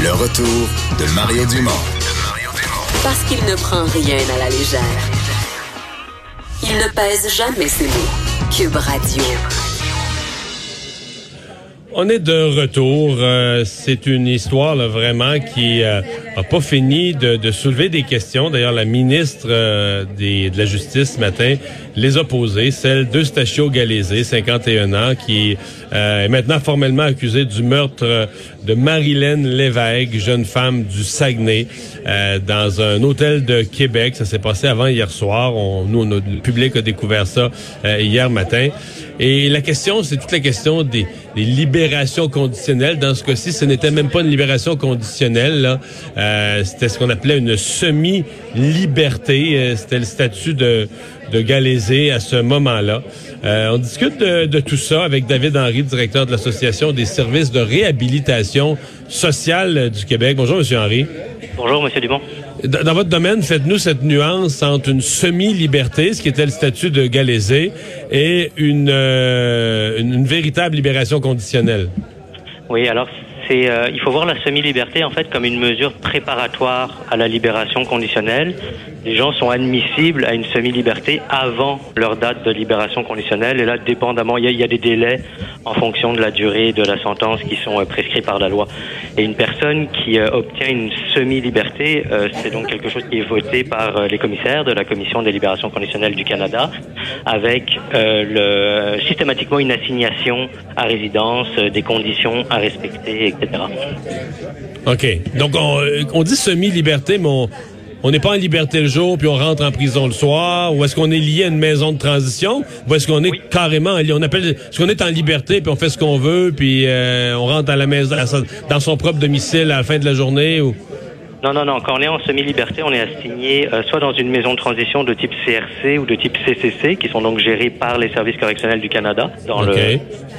Le retour de Mario Dumont. Parce qu'il ne prend rien à la légère. Il ne pèse jamais ses mots. Cube Radio. On est de retour. Euh, c'est une histoire là, vraiment qui euh, a pas fini de, de soulever des questions. D'ailleurs, la ministre euh, des, de la Justice ce matin les a posées. Celle d'Eustachio Galézé, 51 ans, qui euh, est maintenant formellement accusée du meurtre de Marilyn Lévesque, jeune femme du Saguenay, euh, dans un hôtel de Québec. Ça s'est passé avant hier soir. On, nous, on le public a découvert ça euh, hier matin. Et la question, c'est toute la question des, des libérations conditionnelles. Dans ce cas-ci, ce n'était même pas une libération conditionnelle. Euh, C'était ce qu'on appelait une semi-liberté. Euh, C'était le statut de, de Galézé à ce moment-là. Euh, on discute de, de tout ça avec David Henry, directeur de l'Association des services de réhabilitation sociale du Québec. Bonjour, Monsieur Henry. Bonjour, Monsieur Dumont. Dans dans votre domaine, faites-nous cette nuance entre une semi-liberté, ce qui était le statut de Galézé, et une, euh, une, une véritable libération conditionnelle. Oui, alors euh, il faut voir la semi-liberté en fait comme une mesure préparatoire à la libération conditionnelle. Les gens sont admissibles à une semi-liberté avant leur date de libération conditionnelle. Et là, dépendamment, il y a, des délais en fonction de la durée de la sentence qui sont euh, prescrits par la loi. Et une personne qui euh, obtient une semi-liberté, c'est donc quelque chose qui est voté par les commissaires de la Commission des libérations conditionnelles du Canada, avec le, systématiquement une assignation à résidence, des conditions à respecter, etc. OK. Donc, on, euh, on dit semi-liberté, mais on on n'est pas en liberté le jour, puis on rentre en prison le soir, ou est-ce qu'on est lié à une maison de transition, ou est-ce qu'on est Oui. carrément, on appelle, est-ce qu'on est en liberté, puis on fait ce qu'on veut, puis euh, on rentre à la maison, dans son propre domicile à la fin de la journée, ou... Non, non, non. Quand on est en semi-liberté, on est assigné euh, soit dans une maison de transition de type CRC ou de type CCC, qui sont donc gérés par les services correctionnels du Canada dans le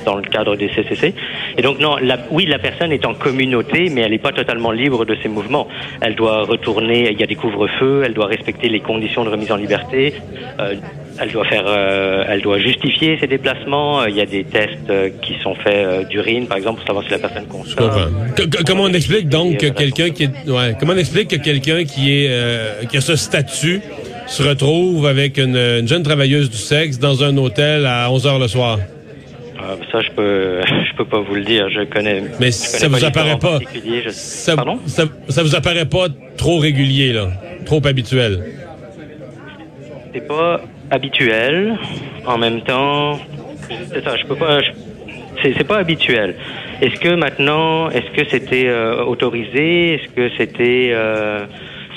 dans le cadre des CCC. Et donc non, la, oui, la personne est en communauté, mais elle n'est pas totalement libre de ses mouvements. Elle doit retourner. Il y a des couvre-feux. Elle doit respecter les conditions de remise en liberté. euh, elle doit faire, euh, elle doit justifier ses déplacements. Euh, Il y a des tests euh, qui sont faits d'urine, par exemple, pour savoir si la personne Je consomme. comprends. Comment on explique donc que quelqu'un qui est, ouais, comment on explique que quelqu'un qui est, euh, qui a ce statut se retrouve avec une, une jeune travailleuse du sexe dans un hôtel à 11 heures le soir? Euh, ça, je peux, je peux pas vous le dire. Je connais. Mais je ça connais vous apparaît pas. particulier, je- Ça, Pardon? ça, ça vous apparaît pas trop régulier, là? Trop habituel? C'est pas habituel. En même temps, c'est ça. Je peux pas. c'est pas habituel. Est-ce que maintenant, est-ce que c'était euh, autorisé? Est-ce que c'était euh,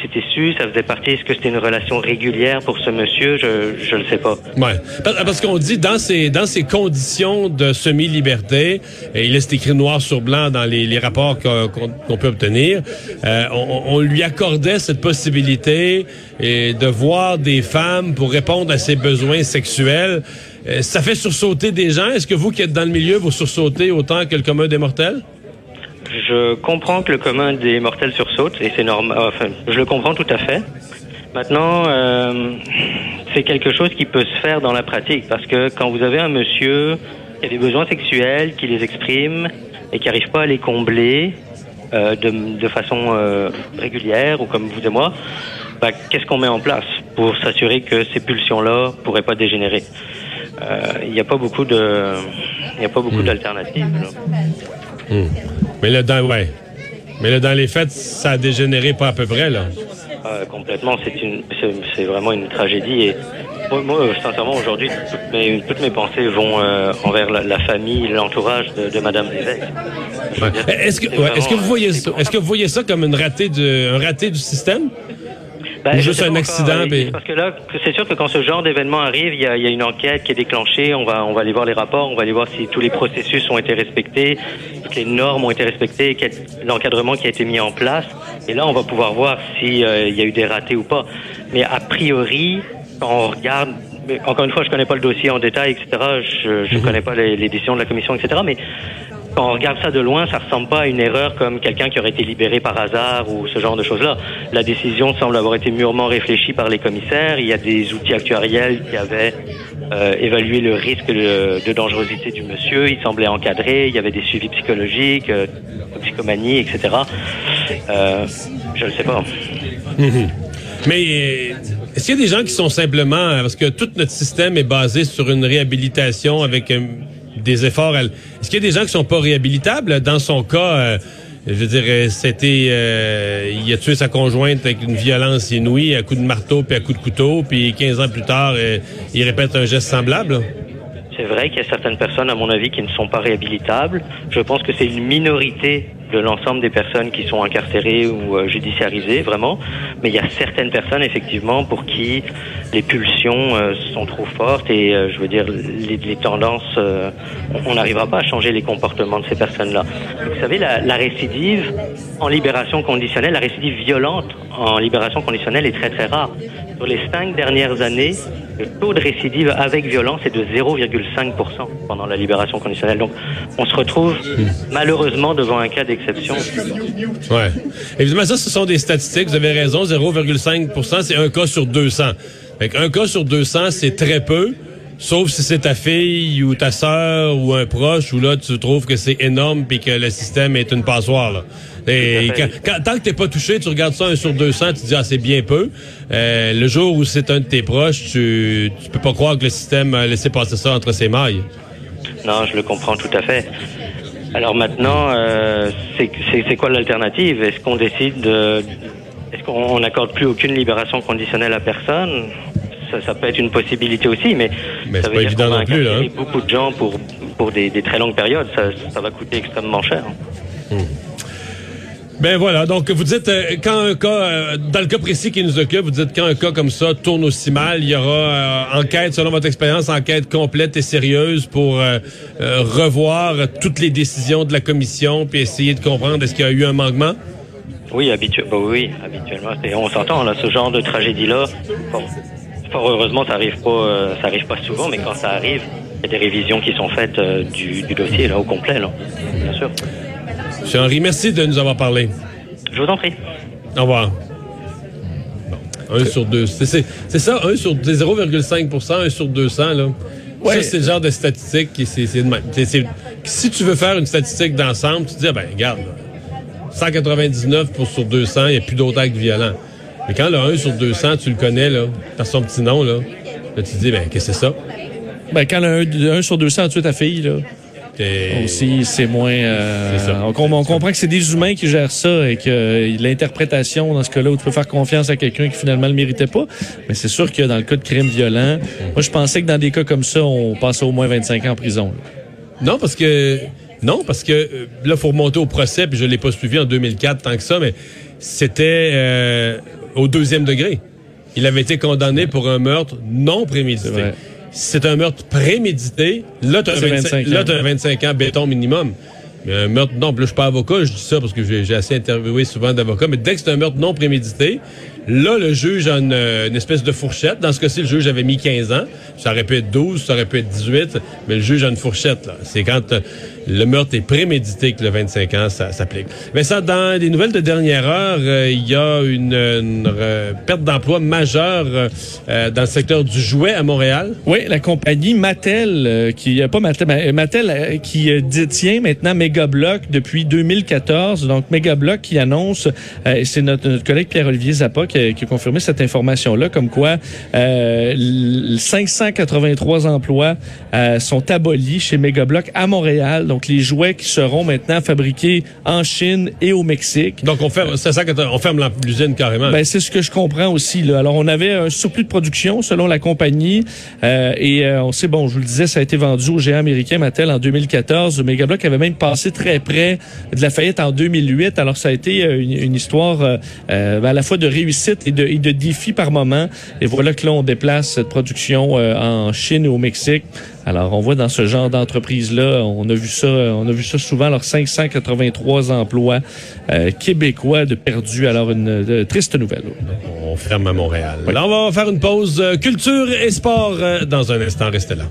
c'était su Ça faisait partie Est-ce que c'était une relation régulière pour ce monsieur? Je je le sais pas. Ouais. Parce, qu'on dit dans ces dans ces conditions de semi-liberté, et là c'est écrit noir sur blanc dans les, les rapports qu'on qu'on peut obtenir, euh, on, on lui accordait cette possibilité et de voir des femmes pour répondre à ses besoins sexuels. Euh, ça fait sursauter des gens. Est-ce que vous qui êtes dans le milieu, vous sursautez autant que le commun des mortels? Je comprends que le commun des mortels sursaute et c'est normal. Enfin, je le comprends tout à fait. Maintenant, euh, c'est quelque chose qui peut se faire dans la pratique parce que quand vous avez un monsieur qui a des besoins sexuels, qui les exprime et qui n'arrive pas à les combler euh, de, de façon euh, régulière ou comme vous et moi, bah, qu'est-ce qu'on met en place pour s'assurer que ces pulsions-là pourraient pas dégénérer? Euh, Il n'y a pas beaucoup de, il a pas beaucoup d'alternatives. là. Mais là, dans, ouais. Mais là, dans les faits, ça a dégénéré pas à peu près, là. Euh, complètement, c'est une, c'est, vraiment une tragédie. Et moi, moi, euh, sincèrement, aujourd'hui, toutes mes, toutes mes pensées vont euh, envers la, la famille, l'entourage de, de Madame Lévesque. Ouais. Est-ce que, ouais, est-ce que vous voyez ça, est-ce que vous voyez ça comme une ratée du, un raté du système? Ben, juste un accident, encore. mais- Parce que là, c'est sûr que quand ce genre d'événement arrive, il y, a, il y a une enquête qui est déclenchée. On va, on va aller voir les rapports, on va aller voir si tous les processus ont été respectés, toutes les normes ont été respectées, quel- l'encadrement qui a été mis en place. Et là, on va pouvoir voir s'il y a eu des ratés ou pas. Mais a priori, quand on regarde, mais encore une fois, je connais pas le dossier en détail, etc. Je, je connais pas les, les décisions de la commission, etc. Mais quand on regarde ça de loin, ça ressemble pas à une erreur comme quelqu'un qui aurait été libéré par hasard ou ce genre de choses-là. La décision semble avoir été mûrement réfléchie par les commissaires. Il y a des outils actuariels qui avaient euh, évalué le risque de, de dangerosité du monsieur. Il semblait encadré. Il y avait des suivis psychologiques, euh, toxicomanie, etc. Euh, je ne sais pas. Mais est-ce qu'il y a des gens qui sont simplement euh, parce que tout notre système est basé sur une réhabilitation avec euh, des efforts. Est-ce qu'il y a des gens qui sont pas réhabilitables? Dans son cas? euh, je veux dire, euh, c'était, euh, il a tué sa conjointe avec une violence inouïe, à coup de marteau puis à coup de couteau, puis 15 ans plus tard, il répète un geste semblable? C'est vrai qu'il y a certaines personnes, à mon avis, qui ne sont pas réhabilitables. Je pense que c'est une minorité de l'ensemble des personnes qui sont incarcérées ou euh, judiciarisées, vraiment. Mais il y a certaines personnes, effectivement, pour qui les pulsions euh, sont trop fortes et, euh, je veux dire, les, tendances, on- n'arrivera pas à changer les comportements de ces personnes-là. Vous savez, la récidive en libération conditionnelle, la récidive violente en libération conditionnelle est très très rare. Sur les cinq dernières années, le taux de récidive avec violence est de 0,5% pendant la libération conditionnelle. Donc, on se retrouve malheureusement devant un cas d'exception. Ouais. Évidemment, ça, ce sont des statistiques. Vous avez raison, 0,5 c'est un cas sur 200. Fait qu'un cas sur 200, c'est très peu. Sauf si c'est ta fille ou ta sœur ou un proche où là tu trouves que c'est énorme puis que le système est une passoire. Là. Et quand, quand- tant que t'es pas touché, tu regardes ça un sur 200, tu te dis ah c'est bien peu. Euh, le jour où c'est un de tes proches, tu tu peux pas croire que le système a laissé passer ça entre ses mailles. Non, je le comprends tout à fait. Alors maintenant, euh, c'est quoi l'alternative? Est-ce qu'on décide de... Est-ce qu'on n'accorde plus aucune libération conditionnelle à personne? Ça, ça peut être une possibilité aussi, mais, Mais ça veut pas dire évident qu'on va non plus, là, hein. beaucoup de gens pour, pour des, des très longues périodes. Ça, ça va coûter extrêmement cher. Ben voilà, donc vous dites euh, quand un cas, euh, dans le cas précis qui nous occupe, vous dites quand un cas comme ça tourne aussi mal, il y aura euh, enquête, selon votre expérience, enquête complète et sérieuse pour revoir toutes les décisions de la commission puis essayer de comprendre est-ce qu'il y a eu un manquement? Oui, habitu- bah oui, habituellement. Et on s'entend, là, ce genre de tragédie-là. Bon, fort heureusement, ça arrive pas, euh, ça arrive pas souvent, mais quand ça arrive, il y a des révisions qui sont faites euh, du, du dossier, là, au complet, là. Bien sûr. Monsieur Henry, merci de nous avoir parlé. Je vous en prie. Au revoir. Bon, un sur deux. C'est c'est- c'est ça, un sur c'est 0,5% un sur 200, là. Ça, c'est le genre de statistique qui, c'est, si tu veux faire une statistique d'ensemble, tu te dis, ah ben, regarde, là, 199 pour sur 200, il n'y a plus d'autres actes violents. Mais quand le 1 sur 200, tu le connais, là, par son petit nom, là, là tu te dis, ben, qu'est-ce que c'est ça? Ben, quand le 1 sur 200 a tué ta fille, là, aussi, c'est moins... euh, C'est ça. on, on comprend que c'est des humains qui gèrent ça et que euh, l'interprétation, dans ce cas-là, où tu peux faire confiance à quelqu'un qui finalement le méritait pas. Mais c'est sûr que dans le cas de crimes violents, moi, je pensais que dans des cas comme ça, on passait au moins 25 ans en prison. là. Non, parce que non, parce que euh, là, faut remonter au procès, puis je l'ai pas suivi en 2004 tant que ça, mais c'était euh, au deuxième degré. Il avait été condamné pour un meurtre non prémédité. c'est un meurtre prémédité, là, tu as, C'est 25 là, ans. t'as 25 ans béton minimum. Mais un meurtre, non, là, je suis pas avocat, je dis ça parce que j'ai assez interviewé souvent d'avocats, mais dès que c'est un meurtre non prémédité, là, le juge a une, euh, une espèce de fourchette. Dans ce cas-ci, le juge avait mis 15 ans. Ça aurait pu être 12, ça aurait pu être 18, mais le juge a une fourchette. C'est quand euh, le meurtre est prémédité que le 25 ans, s'applique. Mais ça, dans les nouvelles de dernière heure, euh, il y a une, perte d'emploi majeure dans le secteur du jouet à Montréal. Oui, la compagnie Mattel, qui pas Mattel, euh, Mattel qui détient maintenant Megablock depuis 2014. Donc Megablock qui annonce, c'est notre, notre collègue Pierre-Olivier Zappa qui a, qui a confirmé cette information-là, comme quoi euh, l- 583 emplois euh, sont abolis chez Megablock à Montréal. Donc les jouets qui seront maintenant fabriqués en Chine et au Mexique. Donc, on ferme, c'est ça qu'on ferme l'usine carrément. Ben, c'est ce que je comprends aussi. Là. Alors, on avait un surplus de production selon la compagnie euh, et euh, on sait, bon, je vous le disais, ça a été vendu au géant américain Mattel en 2014. Megablock avait même passé très près de la faillite en 2008. Alors, ça a été euh, une, une histoire euh, euh, à la fois de réussite et de, et de défie par moment. Et voilà que là, on déplace cette production euh, en Chine et au Mexique. Alors, on voit dans ce genre d'entreprise-là, on a vu ça, on a vu ça souvent, alors 583 emplois euh, québécois de perdus. Alors, une de- triste nouvelle. On ferme à Montréal. Alors, on va faire une pause euh, culture et sport euh, dans un instant. Restez là.